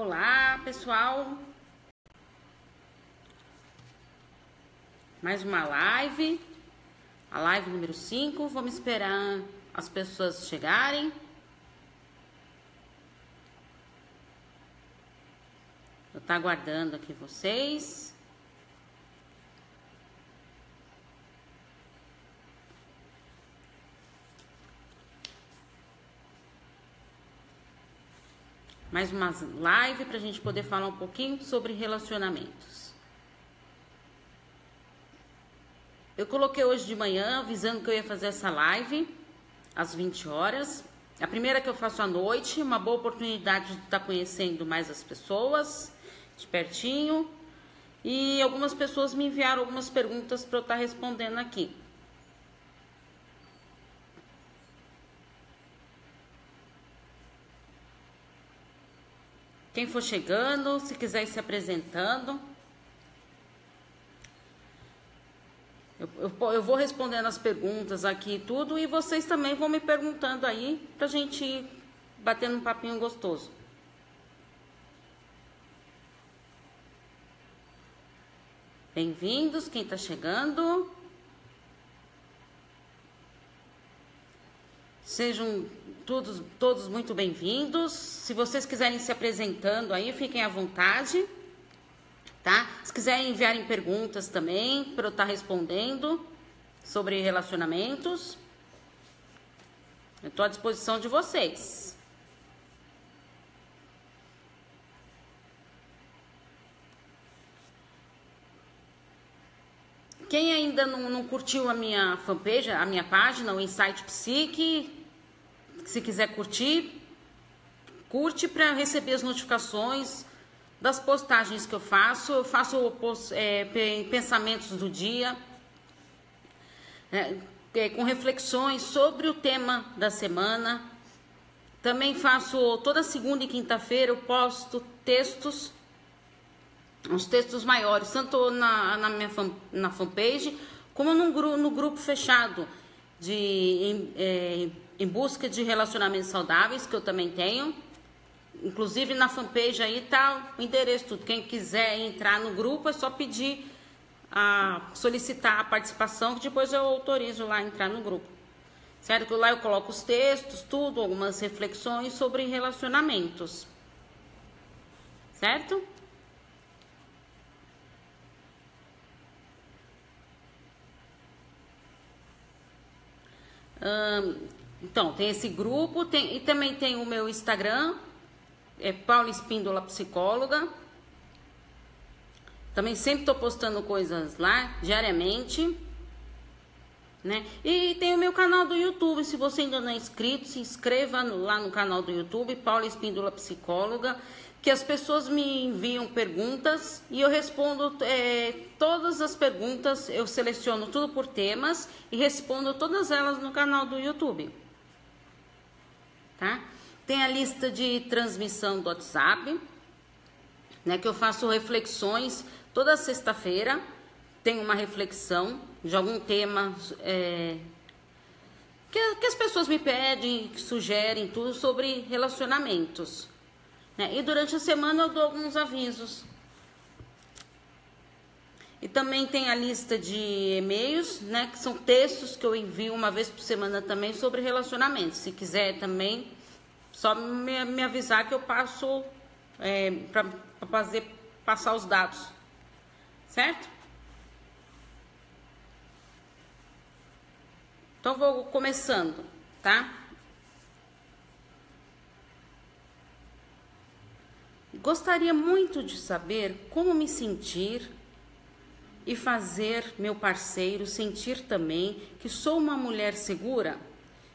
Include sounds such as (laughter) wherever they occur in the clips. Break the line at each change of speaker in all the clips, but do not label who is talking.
Olá, pessoal. Mais uma live. A live número 5. Vamos esperar as pessoas chegarem. Eu tô aguardando aqui vocês. Mais uma live para a gente poder falar um pouquinho sobre relacionamentos. Eu coloquei hoje de manhã avisando que eu ia fazer essa live às 20 horas. A primeira que eu faço à noite, uma boa oportunidade de estar tá conhecendo mais as pessoas de pertinho. E algumas pessoas me enviaram algumas perguntas para eu estar tá respondendo aqui. Quem for chegando, se quiser ir se apresentando. Eu, eu, eu, vou respondendo as perguntas aqui e tudo, e vocês também vão me perguntando aí, pra gente ir batendo um papinho gostoso. Bem-vindos, quem está chegando. Sejam todos, todos muito bem-vindos. Se vocês quiserem se apresentando aí, fiquem à vontade, tá? Se quiserem enviarem perguntas também, para eu estar tá respondendo sobre relacionamentos, eu estou à disposição de vocês. Quem ainda não, não, curtiu a minha fanpage, a minha página, o Insight Psique, se quiser curtir, curte para receber as notificações das postagens que eu faço. Eu faço é, pensamentos do dia, é, é, com reflexões sobre o tema da semana. Também faço toda segunda e quinta-feira, eu posto textos, uns textos maiores, tanto na, na minha fan, na fanpage, como no, no grupo fechado de. É, em busca de relacionamentos saudáveis, que eu também tenho. Inclusive na fanpage aí tá o endereço tudo. Quem quiser entrar no grupo é só pedir a solicitar a participação, que depois eu autorizo lá entrar no grupo. Certo? Que lá eu coloco os textos, tudo, algumas reflexões sobre relacionamentos. Certo? Então, tem esse grupo, tem, e também tem o meu Instagram, é Paula Espíndola Psicóloga. Também sempre estou postando coisas lá, diariamente. Né? E tem o meu canal do YouTube, se você ainda não é inscrito, se inscreva no, lá no canal do YouTube, Paula Espíndola Psicóloga, que as pessoas me enviam perguntas e eu respondo é, todas as perguntas, eu seleciono tudo por temas e respondo todas elas no canal do YouTube tá? Tem a lista de transmissão do WhatsApp, né? Que eu faço reflexões toda sexta-feira. Tem uma reflexão de algum tema é, que, que, as pessoas me pedem, que sugerem tudo sobre relacionamentos. Né? E durante a semana eu dou alguns avisos. E também tem a lista de e-mails, né, que são textos que eu envio uma vez por semana também sobre relacionamentos. Se quiser também, só me, me avisar que eu passo é, para fazer passar os dados, certo? Então vou começando, tá? Gostaria muito de saber como me sentir e fazer meu parceiro sentir também que sou uma mulher segura?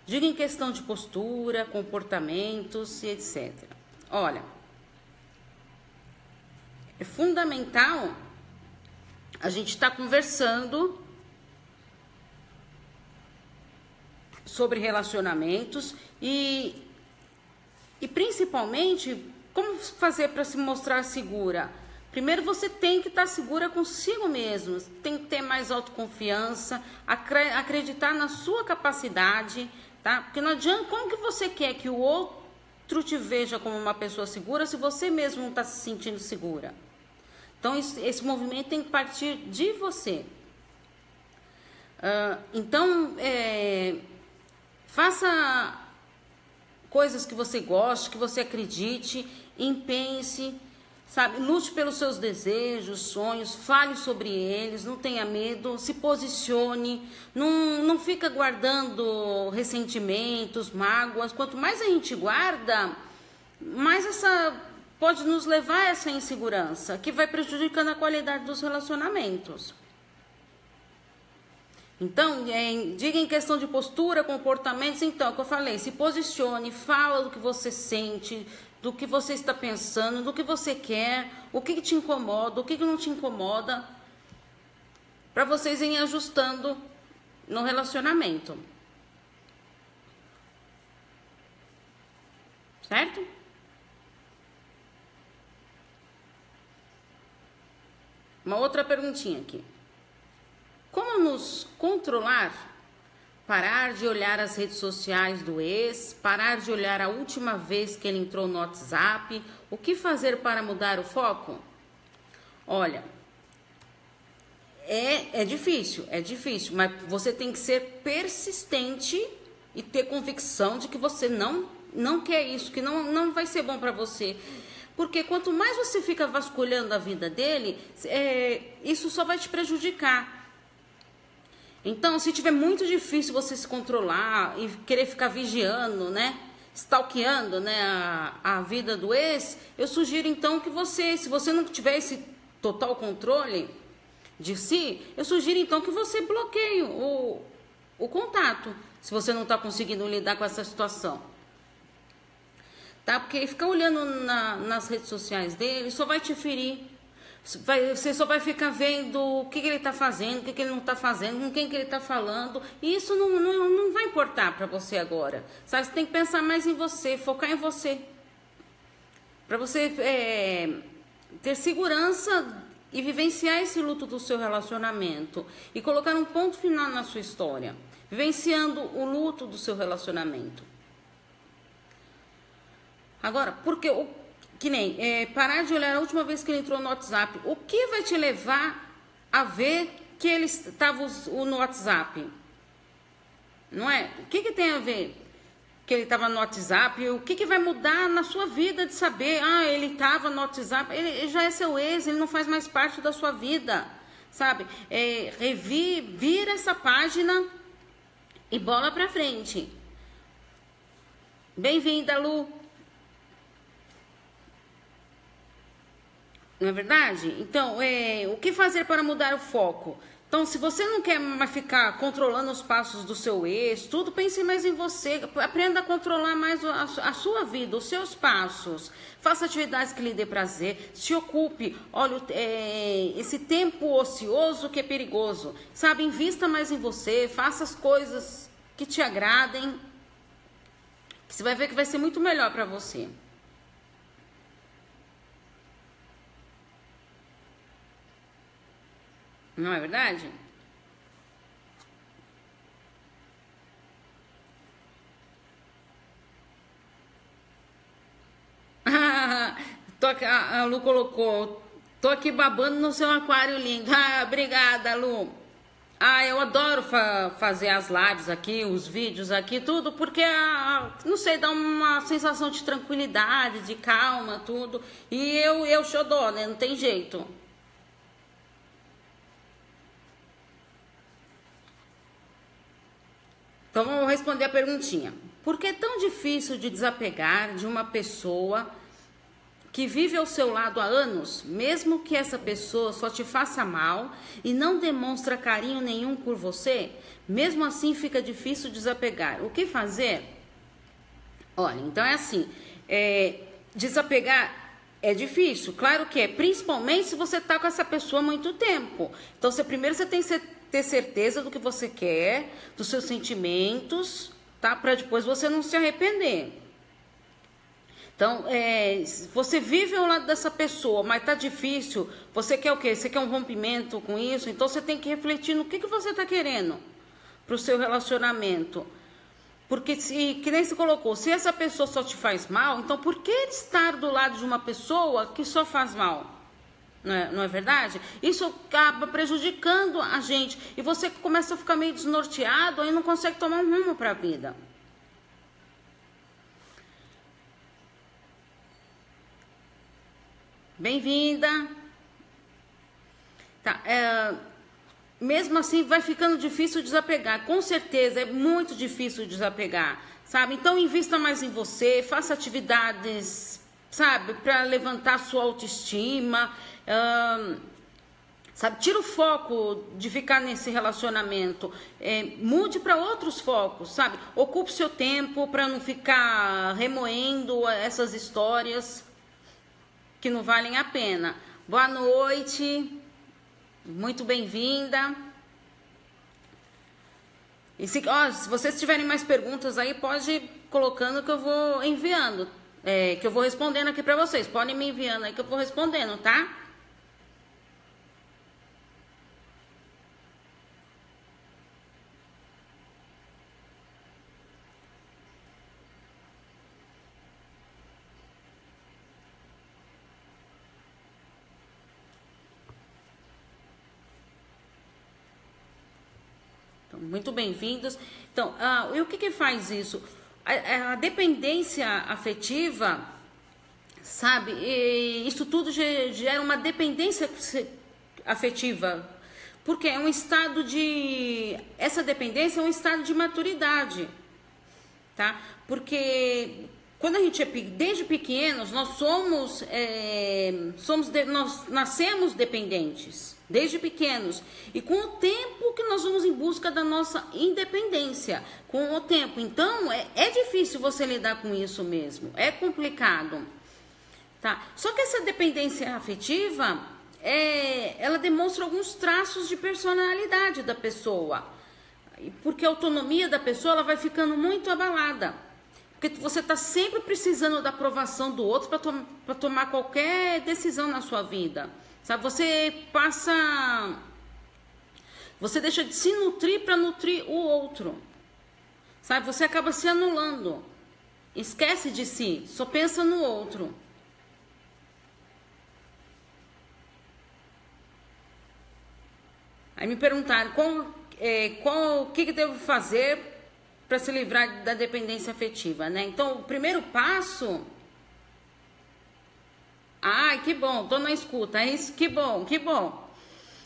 Diga em questão de postura, comportamentos e etc. Olha, é fundamental a gente estar tá conversando sobre relacionamentos e, e principalmente como fazer para se mostrar segura Primeiro você tem que estar segura consigo mesmo, tem que ter mais autoconfiança, acreditar na sua capacidade, tá? Porque não adianta, como que você quer que o outro, te veja como uma pessoa segura se você mesmo não está se sentindo segura. Então, esse movimento tem que partir de você. Uh, então, é, faça coisas que você goste, que você acredite, empenhe-se, sabe? Lute pelos seus desejos, sonhos, fale sobre eles, não tenha medo, se posicione, não, não fica guardando ressentimentos, mágoas. Quanto mais a gente guarda, mais essa pode nos levar a essa insegurança, que vai prejudicando a qualidade dos relacionamentos. Então, em, diga em questão de postura, comportamentos, então, é o que eu falei, se posicione, fala do que você sente, do que você está pensando, do que você quer, o que, que te incomoda, o que, que não te incomoda, para vocês irem ajustando no relacionamento. Certo? Uma outra perguntinha aqui. Como nos controlar? Parar de olhar as redes sociais do ex, parar de olhar a última vez que ele entrou no WhatsApp. O que fazer para mudar o foco? Olha, é, é difícil, é difícil, mas você tem que ser persistente e ter convicção de que você não, não quer isso, que não, não vai ser bom para você. Porque quanto mais você fica vasculhando a vida dele, é, isso só vai te prejudicar. Então, se tiver muito difícil você se controlar e querer ficar vigiando, né? Stalkeando né, a, a vida do ex, eu sugiro então que você, se você não tiver esse total controle de si, eu sugiro então que você bloqueie o, o contato, se você não está conseguindo lidar com essa situação. Tá? Porque ficar olhando na, nas redes sociais dele só vai te ferir você só vai ficar vendo o que, que ele está fazendo, o que, que ele não está fazendo, com quem que ele está falando. E isso não, não, não vai importar para você agora. Sabe? Você tem que pensar mais em você, focar em você. Para você é, ter segurança e vivenciar esse luto do seu relacionamento. E colocar um ponto final na sua história. Vivenciando o luto do seu relacionamento. Agora, porque o que nem é, parar de olhar a última vez que ele entrou no WhatsApp. O que vai te levar a ver que ele estava no WhatsApp? Não é? O que, que tem a ver que ele estava no WhatsApp? O que, que vai mudar na sua vida de saber? Ah, ele estava no WhatsApp. Ele, já é seu ex, ele não faz mais parte da sua vida. Sabe? É, revi, vira essa página e bola pra frente. Bem-vinda, Lu. Não é verdade? Então, é, o que fazer para mudar o foco? Então, se você não quer mais ficar controlando os passos do seu ex, tudo, pense mais em você. Aprenda a controlar mais a, sua vida, os seus passos. Faça atividades que lhe dê prazer. Se ocupe. Olha, é, esse tempo ocioso que é perigoso. Sabe, invista mais em você. Faça as coisas que te agradem. Você vai ver que vai ser muito melhor para você. Não é verdade? (laughs) tô aqui, a Lu colocou. Tô aqui babando no seu aquário lindo. (laughs) Ah, obrigada, Lu. Ah, eu adoro fa fazer as lives aqui, os vídeos aqui, tudo, porque, ah, não sei, dá uma sensação de tranquilidade, de calma, tudo. E eu, eu xodó, né? Não tem jeito. Então vamos responder a perguntinha. Por que é tão difícil de desapegar de uma pessoa que vive ao seu lado há anos, mesmo que essa pessoa só te faça mal e não demonstra carinho nenhum por você? Mesmo assim fica difícil desapegar. O que fazer? Olha, então é assim: é, desapegar é difícil, claro que é, principalmente se você está com essa pessoa há muito tempo. Então, você, primeiro você tem que ter certeza do que você quer, dos seus sentimentos, tá? Para depois você não se arrepender. Então, é, você vive ao lado dessa pessoa, mas tá difícil. Você quer o quê? Você quer um rompimento com isso? Então você tem que refletir no que, que você está querendo para o seu relacionamento. Porque se, que nem se colocou, se essa pessoa só te faz mal, então por que estar do lado de uma pessoa que só faz mal? Não é, não é, verdade? Isso acaba prejudicando a gente. E você começa a ficar meio desnorteado e não consegue tomar um rumo para a vida. Bem-vinda. Tá, é, mesmo assim, vai ficando difícil desapegar. Com certeza, é muito difícil desapegar, sabe? Então, invista mais em você, faça atividades, sabe, para levantar sua autoestima. Sabe, tira o foco de ficar nesse relacionamento, é, mude para outros focos, sabe? Ocupe seu tempo para não ficar remoendo essas histórias que não valem a pena. Boa noite, muito bem-vinda. E se, ó, se vocês tiverem mais perguntas aí, pode ir colocando que eu vou enviando, é, que eu vou respondendo aqui para vocês. Podem me enviando aí que eu vou respondendo, tá? Muito bem-vindos. Então, ah, e o que, que faz isso? A, a dependência afetiva, sabe? E isso tudo gera uma dependência afetiva, porque é um estado de. Essa dependência é um estado de maturidade, tá? Porque quando a gente é desde pequenos, nós somos, é, somos de, nós nascemos dependentes desde pequenos. E com o tempo que nós vamos em busca da nossa independência, com o tempo. Então, é, é difícil você lidar com isso mesmo, é complicado. Tá? Só que essa dependência afetiva, é, ela demonstra alguns traços de personalidade da pessoa. Porque a autonomia da pessoa ela vai ficando muito abalada. Porque você está sempre precisando da aprovação do outro para to tomar qualquer decisão na sua vida. Sabe, você passa. Você deixa de se nutrir para nutrir o outro. Sabe, você acaba se anulando. Esquece de si, só pensa no outro. Aí me perguntaram qual, é, qual, o que, que devo fazer para se livrar da dependência afetiva, né? Então, o primeiro passo Ai, que bom, tô na escuta. É isso, que bom, que bom.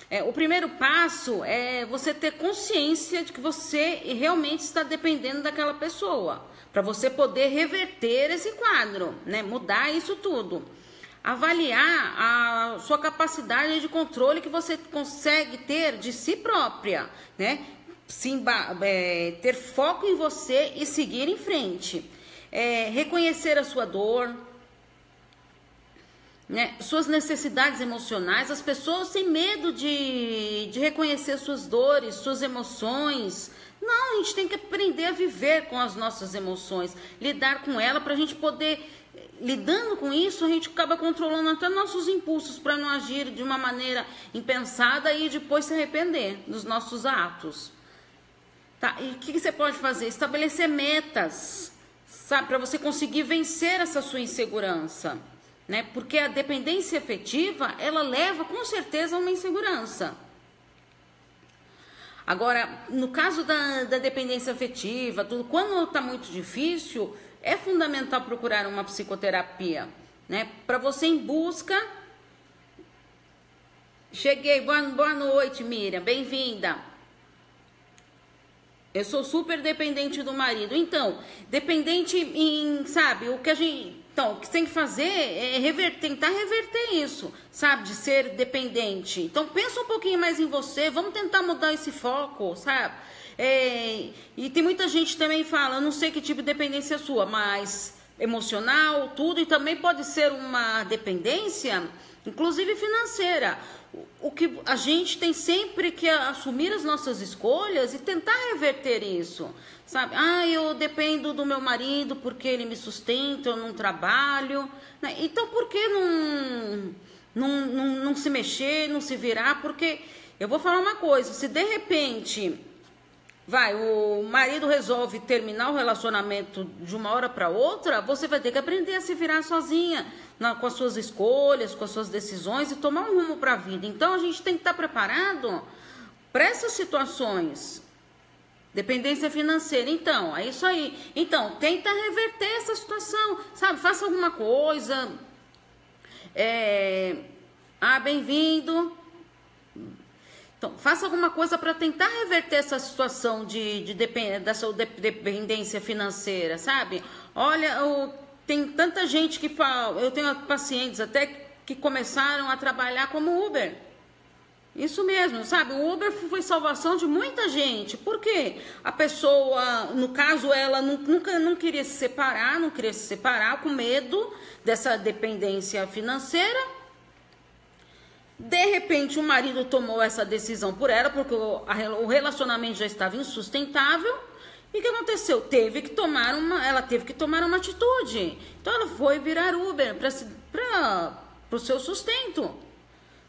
É, o primeiro passo é você ter consciência de que você realmente está dependendo daquela pessoa, para você poder reverter esse quadro, né? Mudar isso tudo. Avaliar a sua capacidade de controle que você consegue ter de si própria, né? Sim, é, ter foco em você e seguir em frente. É, reconhecer a sua dor, né, suas necessidades emocionais, as pessoas têm medo de, de reconhecer suas dores, suas emoções. Não, a gente tem que aprender a viver com as nossas emoções, lidar com ela para a gente poder, lidando com isso, a gente acaba controlando até nossos impulsos para não agir de uma maneira impensada e depois se arrepender dos nossos atos. Tá? E o que, que você pode fazer? Estabelecer metas, sabe, para você conseguir vencer essa sua insegurança né? Porque a dependência efetiva, ela leva com certeza a uma insegurança. Agora, no caso da, da dependência afetiva, tudo, quando está muito difícil, é fundamental procurar uma psicoterapia, né? Para você em busca. Cheguei, boa, boa noite, Miriam, bem-vinda. Eu sou super dependente do marido. Então, dependente em, sabe, o que a gente então, o que tem que fazer é tentar reverter isso, sabe? De ser dependente. Então, pensa um pouquinho mais em você, vamos tentar mudar esse foco, sabe? É, e tem muita gente também fala, eu não sei que tipo de dependência é sua, mas emocional, tudo, e também pode ser uma dependência, inclusive financeira. O que a gente tem sempre que assumir as nossas escolhas e tentar reverter isso. Sabe? Ah, eu dependo do meu marido porque ele me sustenta, eu não trabalho. Né? Então, por que não, não, não, não se mexer, não se virar? Porque eu vou falar uma coisa: se de repente vai, o marido resolve terminar o relacionamento de uma hora para outra, você vai ter que aprender a se virar sozinha, na, com as suas escolhas, com as suas decisões e tomar um rumo para a vida. Então a gente tem que estar tá preparado para essas situações. Dependência financeira. Então, é isso aí. Então, tenta reverter essa situação, sabe? Faça alguma coisa. É... Ah, bem-vindo. Então, faça alguma coisa para tentar reverter essa situação de, de depend, dessa dependência financeira, sabe? Olha, tem tanta gente que fala, eu tenho pacientes até que começaram a trabalhar como Uber. Isso mesmo, sabe? O Uber foi salvação de muita gente. Por quê? A pessoa, no caso, ela nunca não queria se separar, não queria se separar com medo dessa dependência financeira de repente, o marido tomou essa decisão por ela, porque o relacionamento já estava insustentável. E o que aconteceu? Teve que tomar uma, ela teve que tomar uma atitude. Então ela foi virar Uber para o seu sustento,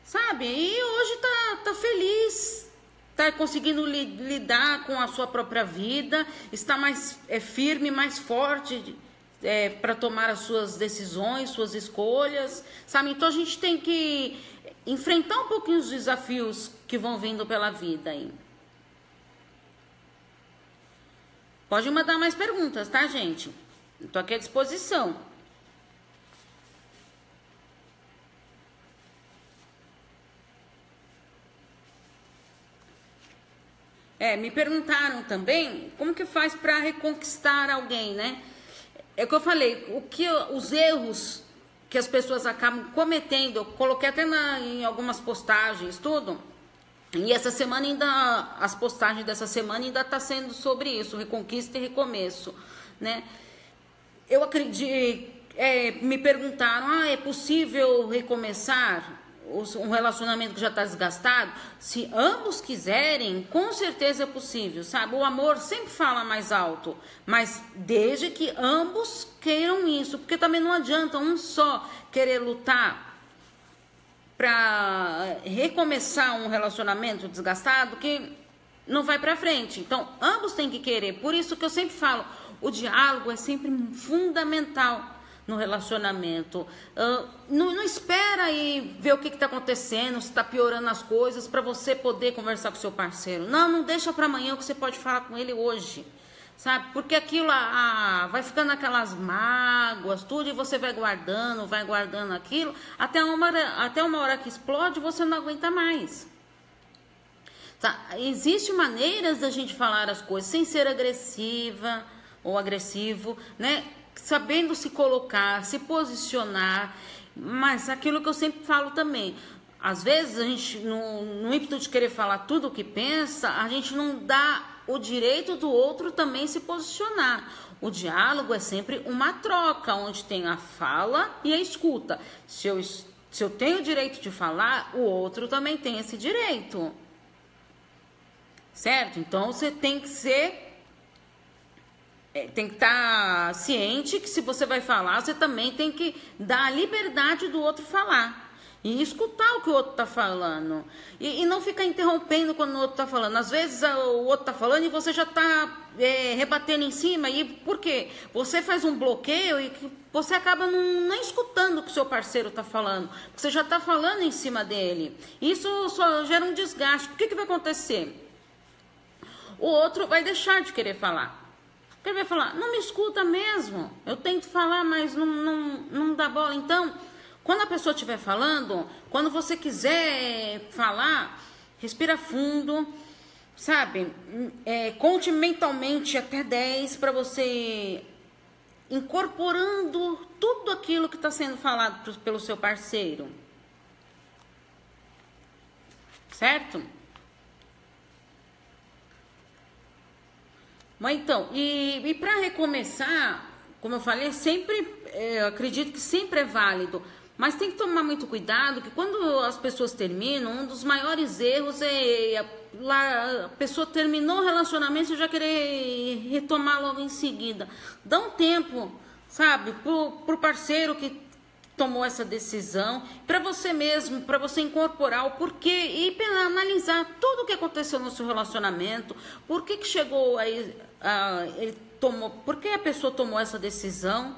sabe? E hoje tá, tá feliz, tá conseguindo li, lidar com a sua própria vida, está mais é, firme, mais forte é, para tomar as suas decisões, suas escolhas, sabe? Então a gente tem que enfrentar um pouquinho os desafios que vão vindo pela vida aí. Pode mandar mais perguntas, tá, gente? Estou aqui à disposição. É, me perguntaram também como que faz para reconquistar alguém, né? É o que eu falei, o que os erros que as pessoas acabam cometendo. Eu coloquei até na, em algumas postagens, tudo. E essa semana ainda, as postagens dessa semana ainda está sendo sobre isso, reconquista e recomeço, né? Eu acredito, é, me perguntaram, ah, é possível recomeçar? Um relacionamento que já está desgastado, se ambos quiserem, com certeza é possível, sabe? O amor sempre fala mais alto, mas desde que ambos queiram isso, porque também não adianta um só querer lutar para recomeçar um relacionamento desgastado que não vai para frente. Então, ambos têm que querer. Por isso que eu sempre falo, o diálogo é sempre fundamental no relacionamento. Uh, não, não, espera aí ver o que está acontecendo, se está piorando as coisas, para você poder conversar com seu parceiro. Não, não deixa para amanhã o que você pode falar com ele hoje. Sabe? Porque aquilo ah, vai ficando aquelas mágoas, tudo, e você vai guardando, vai guardando aquilo, até uma hora, até uma hora que explode, você não aguenta mais. Tá? Existem maneiras da gente falar as coisas sem ser agressiva ou agressivo, né? Sabendo se colocar, se posicionar, mas aquilo que eu sempre falo também, às vezes a gente, no, no ímpeto de querer falar tudo o que pensa, a gente não dá o direito do outro também se posicionar. O diálogo é sempre uma troca, onde tem a fala e a escuta. Se eu, se eu tenho o direito de falar, o outro também tem esse direito. Certo? Então você tem que ser tem que estar tá ciente que se você vai falar, você também tem que dar a liberdade do outro falar. E escutar o que o outro está falando. E, e, não ficar interrompendo quando o outro está falando. Às vezes o outro está falando e você já está é, rebatendo em cima. E por quê? Você faz um bloqueio e você acaba não, não escutando o que o seu parceiro está falando. Você já está falando em cima dele. Isso só gera um desgaste. O que, que vai acontecer? O outro vai deixar de querer falar. Ele vai falar, não me escuta mesmo. Eu tento falar, mas não, não, não dá bola. Então, quando a pessoa estiver falando, quando você quiser falar, respira fundo, sabe? É, conte mentalmente até 10 para você incorporando tudo aquilo que está sendo falado pelo seu parceiro. Certo? Mas então, e, e para recomeçar, como eu falei, sempre, é, eu acredito que sempre é válido. Mas tem que tomar muito cuidado que quando as pessoas terminam, um dos maiores erros é a, a pessoa terminou o relacionamento e já querer retomar logo em seguida. Dá um tempo, sabe, pro, pro parceiro que tomou essa decisão, para você mesmo, para você incorporar o porquê e analisar tudo o que aconteceu no seu relacionamento, por que, que chegou aí, a, ele tomou, por que a pessoa tomou essa decisão,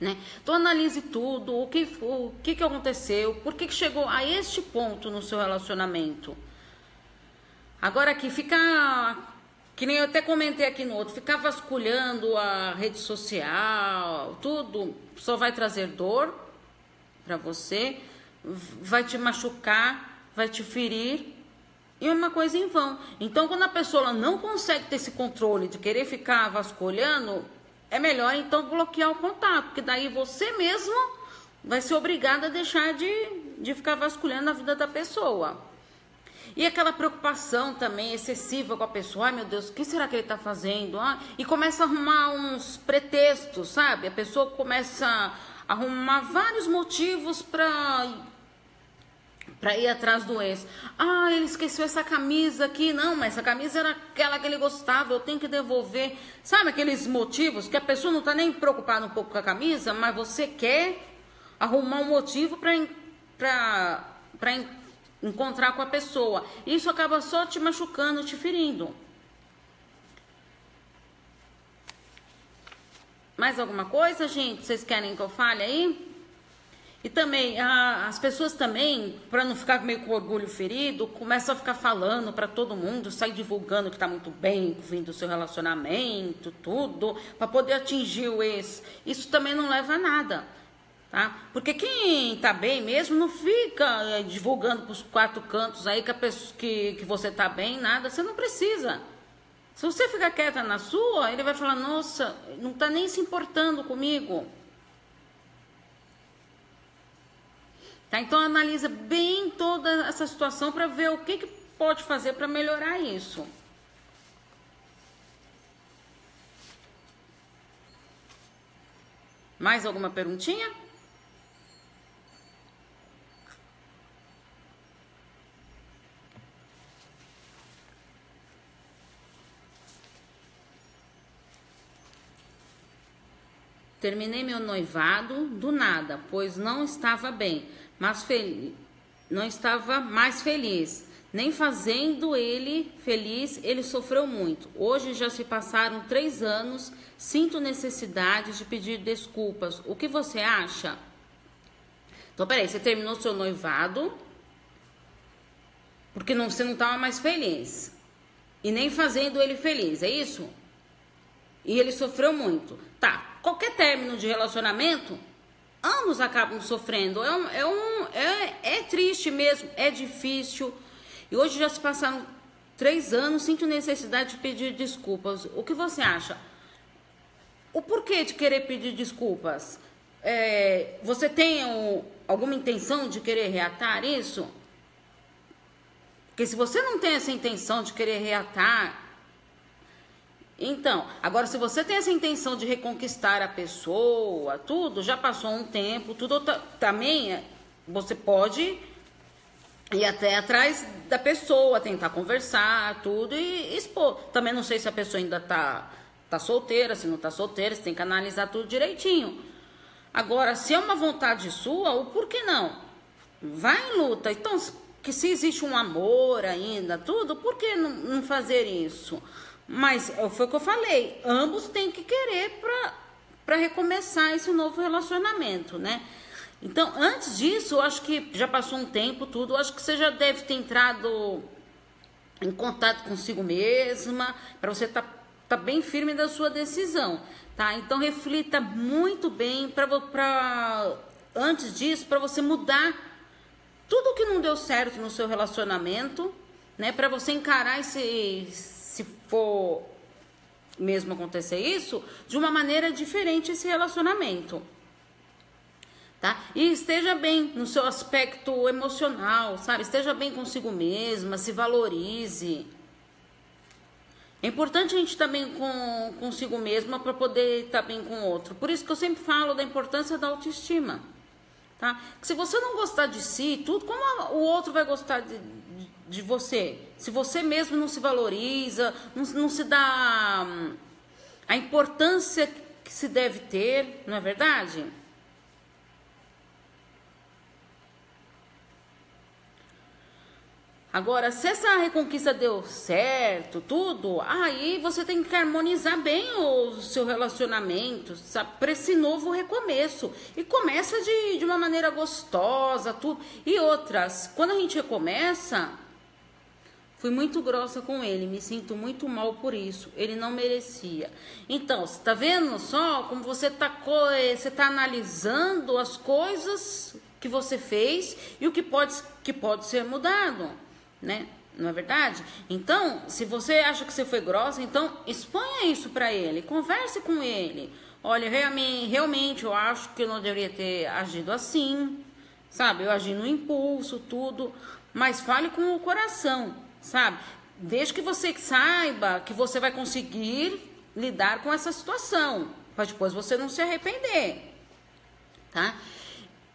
né? Então analise tudo, o que, o que, que aconteceu, por que, que chegou a este ponto no seu relacionamento. Agora aqui fica que nem eu até comentei aqui no outro, ficar vasculhando a rede social, tudo, só vai trazer dor para você, vai te machucar, vai te ferir e é uma coisa em vão. Então, quando a pessoa não consegue ter esse controle de querer ficar vasculhando, é melhor então bloquear o contato, porque daí você mesmo vai ser obrigado a deixar de, de ficar vasculhando a vida da pessoa. E aquela preocupação também excessiva com a pessoa, ai meu Deus, o que será que ele está fazendo? Ah, e começa a arrumar uns pretextos, sabe? A pessoa começa a arrumar vários motivos para para ir atrás do ex. Ah, ele esqueceu essa camisa aqui. Não, mas essa camisa era aquela que ele gostava, eu tenho que devolver. Sabe aqueles motivos que a pessoa não está nem preocupada um pouco com a camisa, mas você quer arrumar um motivo para encontrar com a pessoa. Isso acaba só te machucando, te ferindo. Mais alguma coisa, gente? Vocês querem que eu fale aí? E também, a, as pessoas também, para não ficar meio com orgulho ferido, começam a ficar falando para todo mundo, sai divulgando que está muito bem, vindo do seu relacionamento, tudo, para poder atingir o ex. Isso também não leva a nada tá? Porque quem tá bem mesmo não fica é, divulgando para os quatro cantos aí que, pessoa, que, que você tá bem, nada, você não precisa. Se você ficar quieta na sua, ele vai falar, nossa, não tá nem se importando comigo. Tá? Então analisa bem toda essa situação para ver o que, que pode fazer para melhorar isso. Mais alguma perguntinha? Terminei meu noivado do nada, pois não estava bem, mas não estava mais feliz. Nem fazendo ele feliz, ele sofreu muito. Hoje já se passaram três anos, sinto necessidade de pedir desculpas. O que você acha? Então, peraí, você terminou seu noivado porque não, você não estava mais feliz. E nem fazendo ele feliz, é isso? E ele sofreu muito. Tá, qualquer término de relacionamento, ambos acabam sofrendo. É, um, é, um, é, é triste mesmo, é difícil. E hoje já se passaram três anos, sinto necessidade de pedir desculpas. O que você acha? O porquê de querer pedir desculpas? É, você tem um, alguma intenção de querer reatar isso? Porque se você não tem essa intenção de querer reatar, então, agora se você tem essa intenção de reconquistar a pessoa, tudo, já passou um tempo, tudo também é, você pode ir até atrás da pessoa, tentar conversar, tudo e expor. Também não sei se a pessoa ainda tá, tá solteira, se não tá solteira, você tem que analisar tudo direitinho. Agora, se é uma vontade sua, o por que não? Vai em luta. Então, que se existe um amor ainda, tudo, por que não, não fazer isso? Mas foi o que eu falei, ambos têm que querer para recomeçar esse novo relacionamento, né? Então, antes disso, eu acho que já passou um tempo, tudo, eu acho que você já deve ter entrado em contato consigo mesma, para você tá, tá bem firme da sua decisão, tá? Então, reflita muito bem para antes disso, para você mudar tudo que não deu certo no seu relacionamento, né? Para você encarar esse se for mesmo acontecer isso, de uma maneira diferente esse relacionamento. Tá? E esteja bem no seu aspecto emocional, sabe? Esteja bem consigo mesma, se valorize. É importante a gente estar bem com consigo mesma para poder estar bem com o outro. Por isso que eu sempre falo da importância da autoestima. Tá? Que se você não gostar de si, tudo, como o outro vai gostar de, de você. Se você mesmo não se valoriza, não, não se dá hum, a importância que se deve ter, não é verdade? Agora, se essa reconquista deu certo, tudo, aí você tem que harmonizar bem o seu relacionamento, para esse novo recomeço. E começa de, de uma maneira gostosa, tudo. E outras, quando a gente recomeça, fui muito grossa com ele, me sinto muito mal por isso. Ele não merecia. Então, você tá vendo só como você tá, você tá analisando as coisas que você fez e o que pode, que pode ser mudado né? Não é verdade? Então, se você acha que você foi grossa, então exponha isso para ele, converse com ele. Olha, realmente, realmente eu acho que eu não deveria ter agido assim, sabe? Eu agi no impulso, tudo, mas fale com o coração, sabe? Desde que você saiba que você vai conseguir lidar com essa situação, para depois você não se arrepender, tá?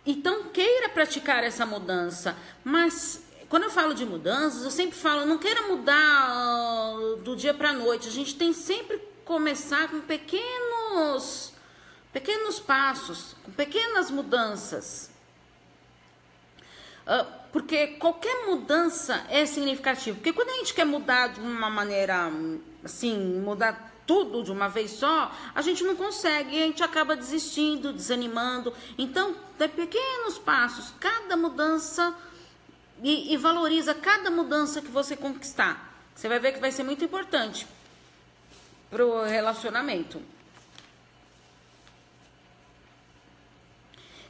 Então queira praticar essa mudança, mas quando eu falo de mudanças, eu sempre falo, não queira mudar uh, do dia para a noite. A gente tem sempre começar com pequenos pequenos passos, com pequenas mudanças. Uh, porque qualquer mudança é significativa. Porque quando a gente quer mudar de uma maneira assim, mudar tudo de uma vez só, a gente não consegue e a gente acaba desistindo, desanimando. Então, dê pequenos passos. Cada mudança e, e valoriza cada mudança que você conquistar. Você vai ver que vai ser muito importante para o relacionamento.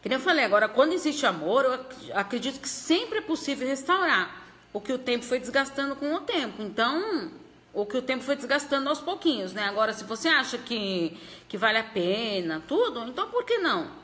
Que nem eu falei, agora, quando existe amor, eu acredito que sempre é possível restaurar o que o tempo foi desgastando com o tempo. Então, o que o tempo foi desgastando aos pouquinhos, né? Agora, se você acha que, que vale a pena, tudo, então por que não?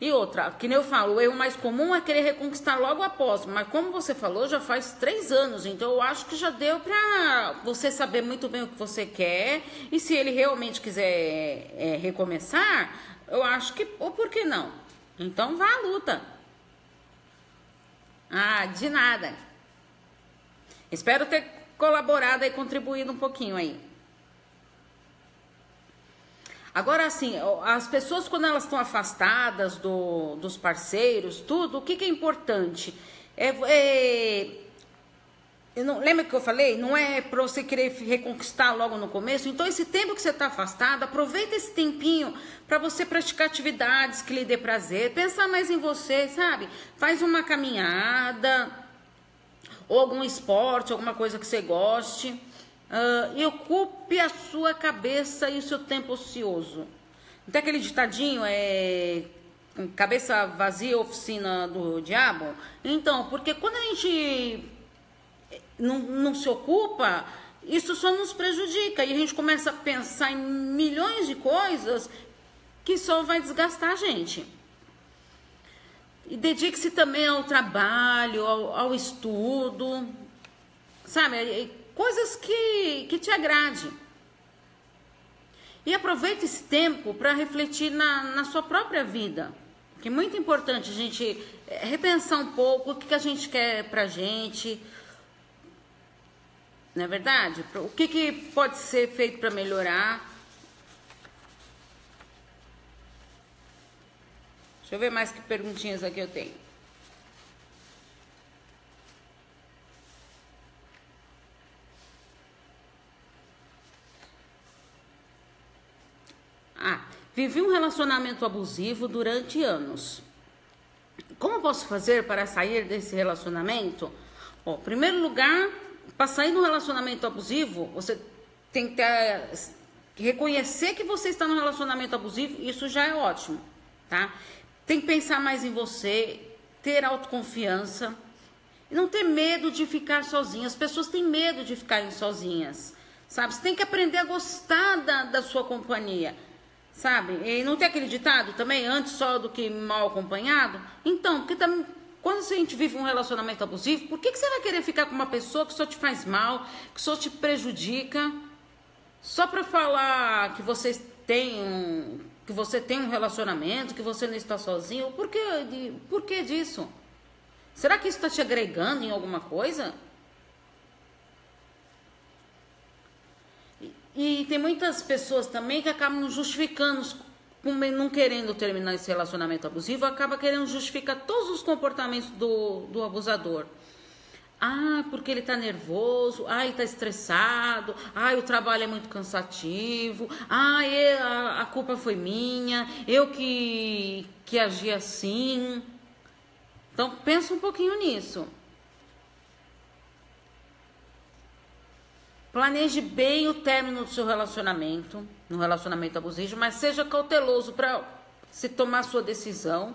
E outra, que nem eu falo, o erro mais comum é querer reconquistar logo após. Mas como você falou, já faz três anos. Então eu acho que já deu pra você saber muito bem o que você quer. E se ele realmente quiser é, recomeçar, eu acho que. Ou por que não? Então vá à luta. Ah, de nada. Espero ter colaborado e contribuído um pouquinho aí. Agora, assim, as pessoas, quando elas estão afastadas do, dos parceiros, tudo, o que, que é importante? É, é, não, lembra que eu falei? Não é para você querer reconquistar logo no começo. Então, esse tempo que você está afastado, aproveita esse tempinho para você praticar atividades que lhe dê prazer, pensar mais em você, sabe? Faz uma caminhada, ou algum esporte, alguma coisa que você goste. Uh, e ocupe a sua cabeça e o seu tempo ocioso. Tem aquele ditadinho, é cabeça vazia, oficina do diabo? Então, porque quando a gente não, não se ocupa, isso só nos prejudica e a gente começa a pensar em milhões de coisas que só vai desgastar a gente. E dedique-se também ao trabalho, ao, ao estudo, sabe? Coisas que, que te agrade. E aproveite esse tempo para refletir na, na sua própria vida. Que é muito importante a gente é, repensar um pouco o que, que a gente quer pra gente. Não é verdade? O que, que pode ser feito para melhorar. Deixa eu ver mais que perguntinhas aqui eu tenho. Ah, vivi um relacionamento abusivo durante anos. Como posso fazer para sair desse relacionamento? Em primeiro lugar, para sair de um relacionamento abusivo, você tem que ter, reconhecer que você está num relacionamento abusivo, isso já é ótimo, tá? Tem que pensar mais em você, ter autoconfiança e não ter medo de ficar sozinha. As pessoas têm medo de ficarem sozinhas, sabe? Você tem que aprender a gostar da, da sua companhia. Sabe? E não tem aquele ditado também, antes só do que mal acompanhado? Então, porque também, quando a gente vive um relacionamento abusivo, por que, que você vai querer ficar com uma pessoa que só te faz mal, que só te prejudica, só para falar que vocês têm um, que você tem um relacionamento, que você não está sozinho? Por que, por que disso? Será que isso está te agregando em alguma coisa? E tem muitas pessoas também que acabam justificando não querendo terminar esse relacionamento abusivo, acaba querendo justificar todos os comportamentos do, do abusador. Ah, porque ele tá nervoso, ah, ele tá estressado, ah, o trabalho é muito cansativo, ah, a, a culpa foi minha, eu que, que agi assim. Então, pensa um pouquinho nisso. Planeje bem o término do seu relacionamento, no relacionamento abusivo, mas seja cauteloso para se tomar sua decisão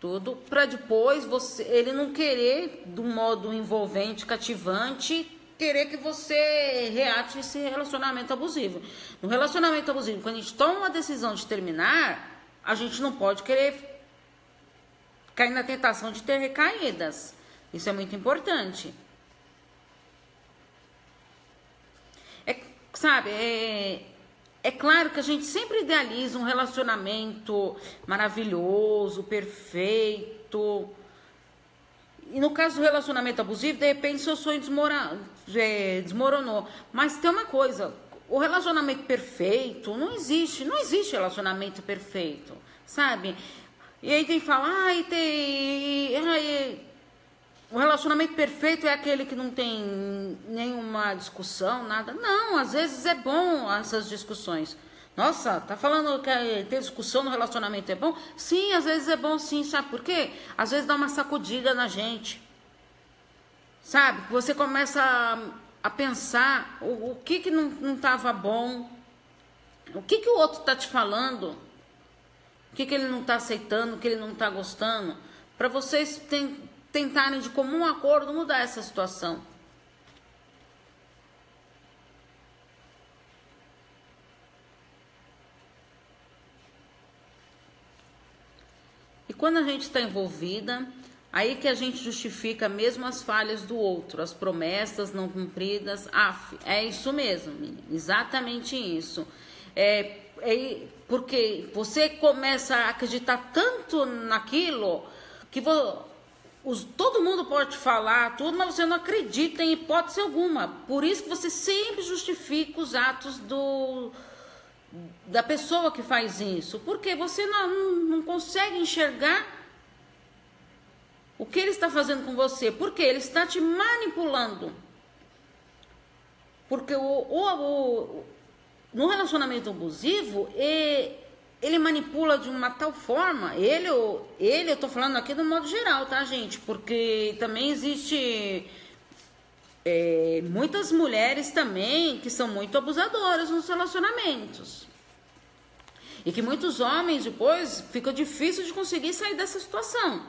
tudo, para depois você, ele não querer, de um modo envolvente, cativante, querer que você reate esse relacionamento abusivo. No relacionamento abusivo, quando a gente toma uma decisão de terminar, a gente não pode querer cair na tentação de ter recaídas. Isso é muito importante. É, sabe, é, é claro que a gente sempre idealiza um relacionamento maravilhoso, perfeito. E no caso do relacionamento abusivo, de repente seu sonho desmora, é, desmoronou. Mas tem uma coisa: o relacionamento perfeito não existe. Não existe relacionamento perfeito, sabe? E aí tem que falar, ai, tem. Ai, o relacionamento perfeito é aquele que não tem nenhuma discussão, nada. Não, às vezes é bom essas discussões. Nossa, tá falando que ter discussão no relacionamento é bom? Sim, às vezes é bom sim, sabe por quê? Às vezes dá uma sacudida na gente. Sabe? Você começa a, a pensar o, o, que que não, não tava bom, o que que o outro tá te falando, o que que ele não tá aceitando, o que ele não tá gostando, para vocês tem, tentarem de comum acordo mudar essa situação. E quando a gente está envolvida, aí que a gente justifica mesmo as falhas do outro, as promessas não cumpridas. Af, é isso mesmo, menina, exatamente isso. É, é, porque você começa a acreditar tanto naquilo que vo, os, todo mundo pode falar tudo, mas você não acredita em hipótese alguma. Por isso que você sempre justifica os atos do, da pessoa que faz isso. Porque você não, não consegue enxergar o que ele está fazendo com você. Porque ele está te manipulando. Porque o, o, o no relacionamento abusivo, e, ele manipula de uma tal forma, ele, ele eu tô falando aqui do modo geral, tá, gente? Porque também existe é, muitas mulheres também que são muito abusadoras nos relacionamentos. E que muitos homens depois fica difícil de conseguir sair dessa situação.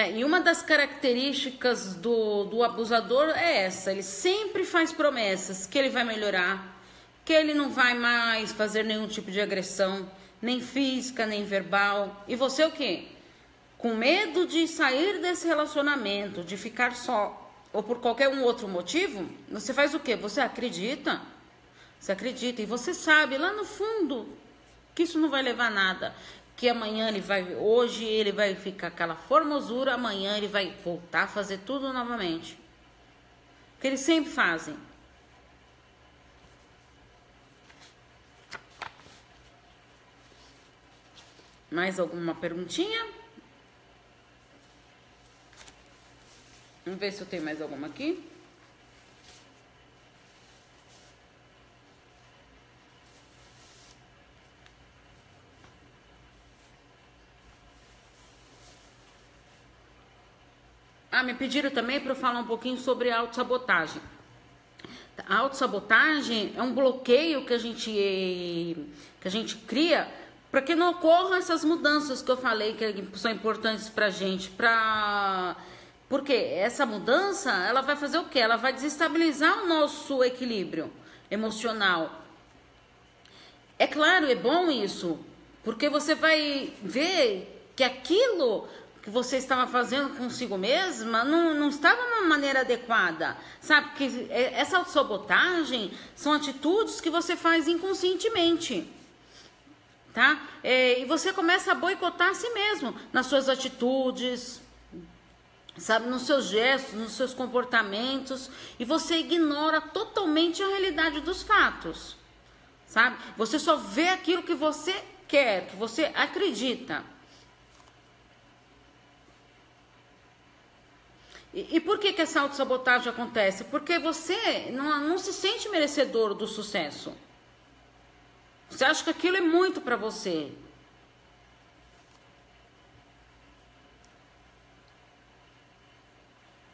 É, e uma das características do, do abusador é essa: ele sempre faz promessas que ele vai melhorar, que ele não vai mais fazer nenhum tipo de agressão, nem física, nem verbal. E você o quê? Com medo de sair desse relacionamento, de ficar só, ou por qualquer um outro motivo, você faz o quê? Você acredita. Você acredita e você sabe lá no fundo que isso não vai levar a nada que amanhã ele vai, hoje ele vai ficar aquela formosura, amanhã ele vai voltar a fazer tudo novamente. Que eles sempre fazem. Mais alguma perguntinha? Vamos ver se eu tenho mais alguma aqui. Ah, me pediram também para eu falar um pouquinho sobre autossabotagem. A autossabotagem é um bloqueio que a gente, que a gente cria para que não ocorram essas mudanças que eu falei que são importantes para a gente. Pra... Porque essa mudança, ela vai fazer o quê? Ela vai desestabilizar o nosso equilíbrio emocional. É claro, é bom isso, porque você vai ver que aquilo que você estava fazendo consigo mesma não, não estava de uma maneira adequada. Sabe? Que essa autossabotagem são atitudes que você faz inconscientemente. Tá? É, e você começa a boicotar a si mesmo nas suas atitudes, sabe, nos seus gestos, nos seus comportamentos, e você ignora totalmente a realidade dos fatos, sabe? Você só vê aquilo que você quer, que você acredita. E, e por que, que essa autossabotagem acontece? Porque você não, não se sente merecedor do sucesso. Você acha que aquilo é muito para você.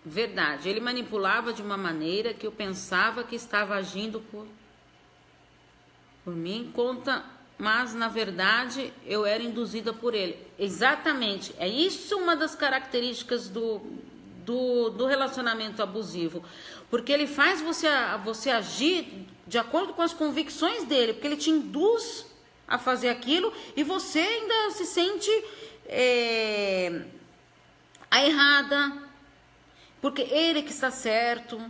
Verdade, ele manipulava de uma maneira que eu pensava que estava agindo por, por mim, conta, mas na verdade eu era induzida por ele. Exatamente, é isso uma das características do, do, do relacionamento abusivo, porque ele faz você, você agir de acordo com as convicções dele, porque ele te induz a fazer aquilo e você ainda se sente é, a errada, porque ele que está certo.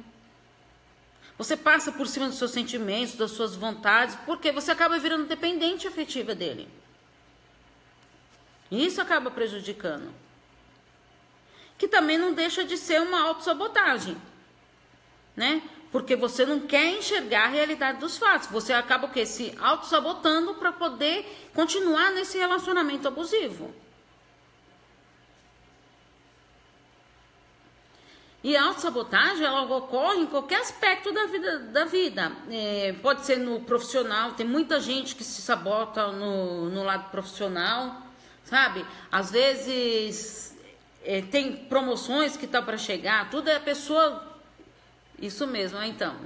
Você passa por cima dos seus sentimentos, das suas vontades, porque você acaba virando dependente afetiva dele. E isso acaba prejudicando. Que também não deixa de ser uma autossabotagem, né? Porque você não quer enxergar a realidade dos fatos. Você acaba o quê? Se auto-sabotando para poder continuar nesse relacionamento abusivo. E a autossabotagem, ela ocorre em qualquer aspecto da vida. Da vida. É, pode ser no profissional, tem muita gente que se sabota no, no lado profissional, sabe? Às vezes é, tem promoções que tá para chegar, tudo é a pessoa. Isso mesmo, então.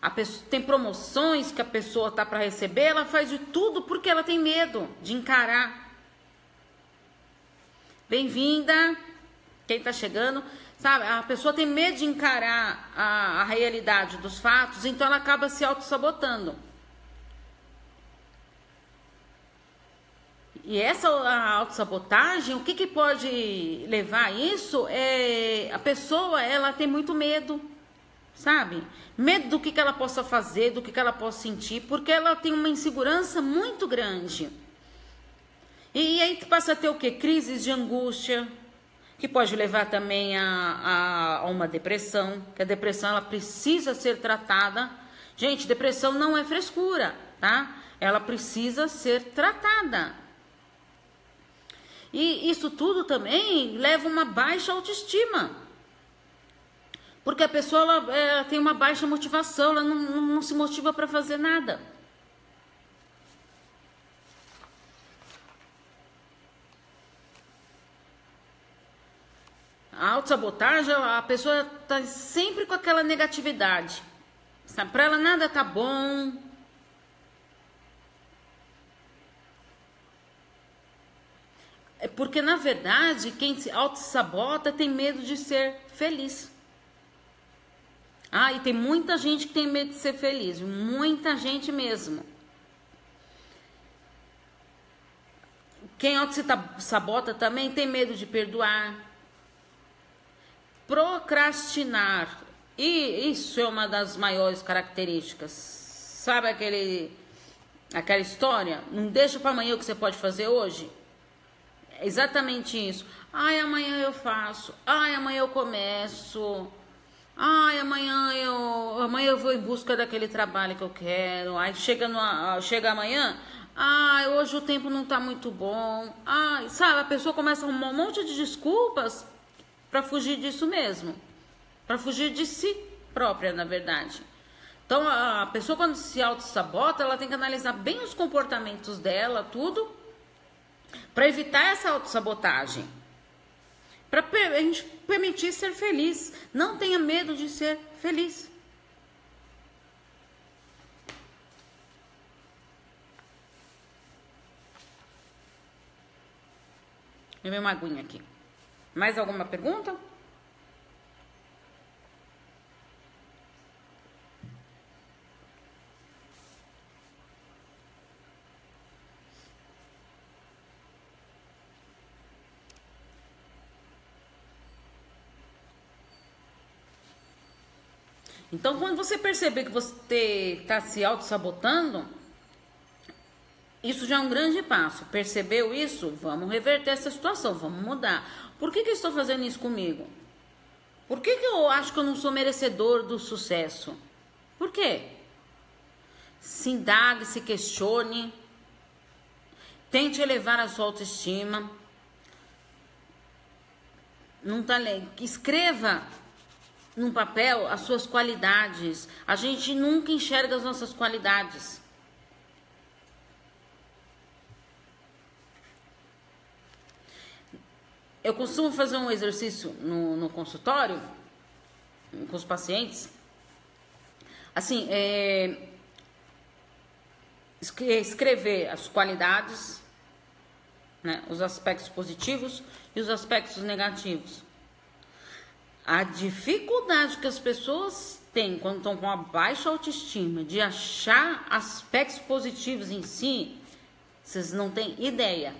A pessoa, tem promoções que a pessoa tá para receber, ela faz de tudo porque ela tem medo de encarar. Bem-vinda, quem está chegando. Sabe, a pessoa tem medo de encarar a, a realidade dos fatos, então ela acaba se auto-sabotando. E essa autossabotagem, o que, que pode levar a isso? É a pessoa ela tem muito medo, sabe? Medo do que, que ela possa fazer, do que, que ela possa sentir, porque ela tem uma insegurança muito grande. E, e aí passa a ter o que? Crises de angústia, que pode levar também a, a, a, uma depressão, que a depressão ela precisa ser tratada. Gente, depressão não é frescura, tá? Ela precisa ser tratada. E isso tudo também leva uma baixa autoestima. Porque a pessoa ela, ela tem uma baixa motivação, ela não, não, não se motiva para fazer nada. A autossabotagem, a pessoa está sempre com aquela negatividade. Para ela nada tá bom. Porque, na verdade, quem se auto-sabota tem medo de ser feliz. Ah, e tem muita gente que tem medo de ser feliz. Muita gente mesmo. Quem auto-sabota também tem medo de perdoar procrastinar. E isso é uma das maiores características. Sabe aquele aquela história? Não deixa para amanhã o que você pode fazer hoje? É exatamente isso. Ai, amanhã eu faço. Ai, amanhã eu começo. Ai, amanhã eu, amanhã eu vou em busca daquele trabalho que eu quero. Aí chega, no, chega amanhã, ai, hoje o tempo não tá muito bom. Ai, sabe, a pessoa começa um monte de desculpas para fugir disso mesmo, para fugir de si própria, na verdade. Então, a pessoa quando se auto-sabota, ela tem que analisar bem os comportamentos dela, tudo, para evitar essa auto-sabotagem. Para a gente permitir ser feliz. Não tenha medo de ser feliz. Eu uma aguinha aqui. Mais alguma pergunta? Então, quando você perceber que você está se auto-sabotando, isso já é um grande passo. Percebeu isso? Vamos reverter essa situação, vamos mudar. Por que, que eu estou fazendo isso comigo? Por que, que eu acho que eu não sou merecedor do sucesso? Por quê? Se indague, se questione, tente elevar a sua autoestima. Não tá Escreva num papel as suas qualidades. A gente nunca enxerga as nossas qualidades. Eu costumo fazer um exercício no, no consultório com os pacientes. Assim, é, escrever as qualidades, né, os aspectos positivos e os aspectos negativos. A dificuldade que as pessoas têm quando estão com a baixa autoestima de achar aspectos positivos em si, vocês não têm ideia.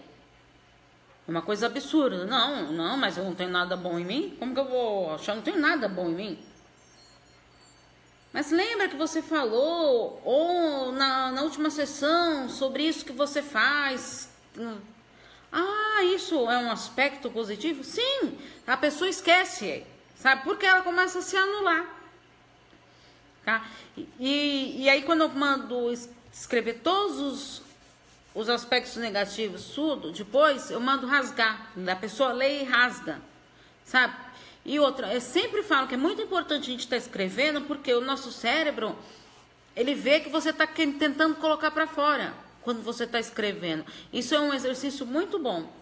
É uma coisa absurda. Não, não, mas eu não tenho nada bom em mim? Como que eu vou achar? Eu não tenho nada bom em mim. Mas lembra que você falou, ou na, na última sessão, sobre isso que você faz? Ah, isso é um aspecto positivo? Sim, a pessoa esquece, sabe? Porque ela começa a se anular. Tá? E, e aí, quando eu mando escrever todos os os aspectos negativos, tudo, depois eu mando rasgar. A pessoa lê e rasga, sabe? E outra, eu sempre falo que é muito importante a gente estar tá escrevendo, porque o nosso cérebro, ele vê que você está tentando colocar para fora quando você está escrevendo. Isso é um exercício muito bom.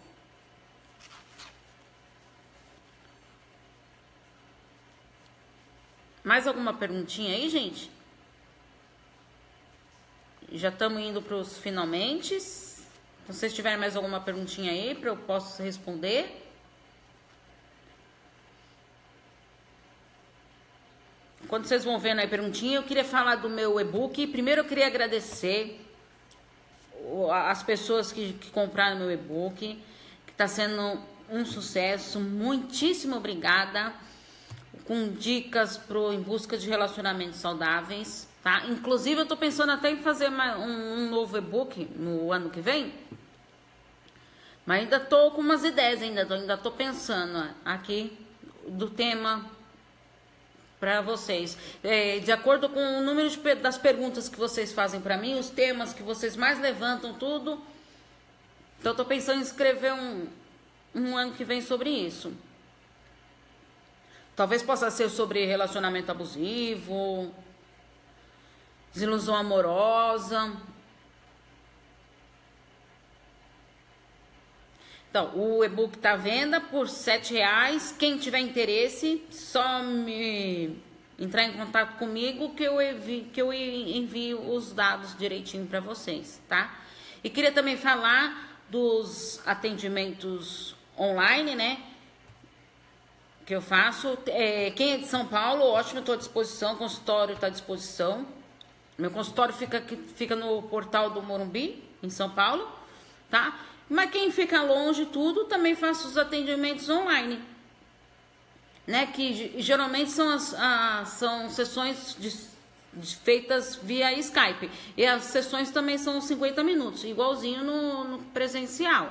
Mais alguma perguntinha aí, gente? Já estamos indo para os finalmente. Então, se vocês tiverem mais alguma perguntinha aí, para eu posso responder. Quando vocês vão vendo aí perguntinha, eu queria falar do meu e-book. Primeiro, eu queria agradecer as pessoas que, que compraram meu e-book, que está sendo um sucesso. Muitíssimo obrigada. Com dicas pro, em busca de relacionamentos saudáveis. Tá? Inclusive, eu estou pensando até em fazer uma, um, um, novo e-book no ano que vem. Mas ainda estou com umas ideias, ainda tô, ainda tô pensando aqui do tema para vocês. É, de acordo com o número de, das perguntas que vocês fazem para mim, os temas que vocês mais levantam, tudo. Então, estou pensando em escrever um, um ano que vem sobre isso. Talvez possa ser sobre relacionamento abusivo, desilusão amorosa. Então, o e-book está à venda por R$ reais. Quem tiver interesse, só me entrar em contato comigo que eu que eu envio os dados direitinho para vocês, tá? E queria também falar dos atendimentos online, né? Que eu faço. É, quem é de São Paulo, ótimo, estou à disposição, consultório está à disposição. Meu consultório fica, fica no portal do Morumbi, em São Paulo, tá? Mas quem fica longe tudo, também faço os atendimentos online. Né, que geralmente são, as, as são sessões de, de, feitas via Skype. E as sessões também são 50 minutos, igualzinho no, no presencial,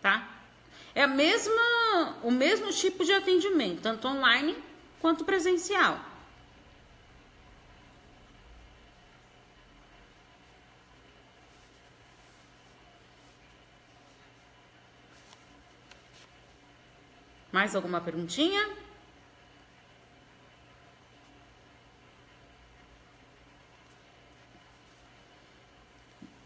tá? É a mesma, o mesmo tipo de atendimento, tanto online quanto presencial. Mais alguma perguntinha?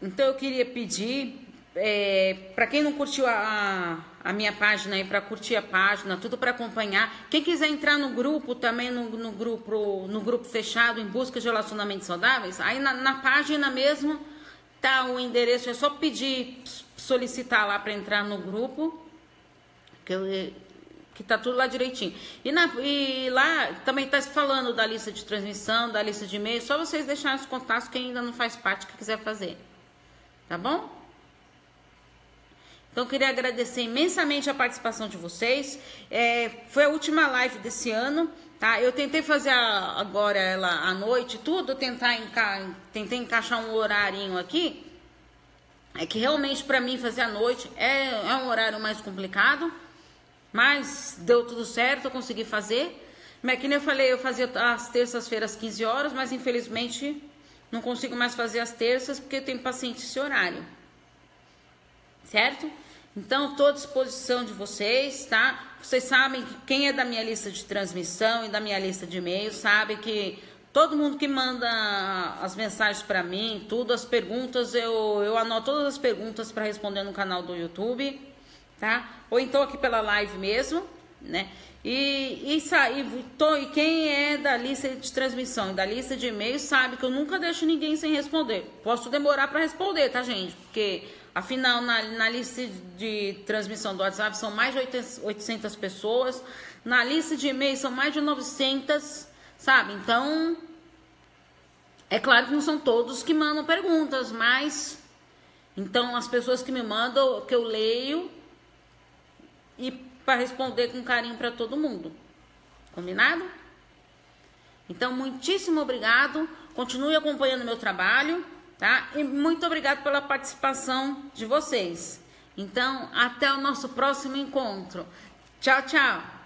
Então eu queria pedir é, para quem não curtiu a, a minha página aí, para curtir a página, tudo para acompanhar. Quem quiser entrar no grupo também, no, no, grupo, no grupo fechado em busca de relacionamentos saudáveis, aí na, na página mesmo tá o endereço, é só pedir, solicitar lá para entrar no grupo. Que que tá tudo lá direitinho. E, na, e lá também está falando da lista de transmissão, da lista de e-mail, só vocês deixarem os contatos quem ainda não faz parte, que quiser fazer. Tá bom? Então, queria agradecer imensamente a participação de vocês. É, foi a última live desse ano, tá? Eu tentei fazer a, agora ela à noite, tudo, tentar enca tentei encaixar um horário aqui. É que realmente para mim fazer à noite é, é um horário mais complicado. Mas deu tudo certo, eu consegui fazer. Mas que nem eu falei, eu fazia as terças-feiras 15 horas, mas infelizmente não consigo mais fazer as terças porque eu tenho paciente esse horário. Certo? Então, estou à disposição de vocês, tá? Vocês sabem que quem é da minha lista de transmissão e da minha lista de e-mails sabe que todo mundo que manda as mensagens para mim, tudo, as perguntas, eu, eu anoto todas as perguntas para responder no canal do YouTube, tá? Ou então aqui pela live mesmo, né? E, e, e, tô, e quem é da lista de transmissão e da lista de e-mails sabe que eu nunca deixo ninguém sem responder. Posso demorar para responder, tá, gente? Porque Afinal, na, na lista de transmissão do WhatsApp são mais de 800 pessoas, na lista de e-mail são mais de 900, sabe? Então, é claro que não são todos que mandam perguntas, mas então as pessoas que me mandam, que eu leio e para responder com carinho para todo mundo. Combinado? Então, muitíssimo obrigado. Continue acompanhando meu trabalho tá? E muito obrigado pela participação de vocês. Então, até o nosso próximo encontro. Tchau, tchau.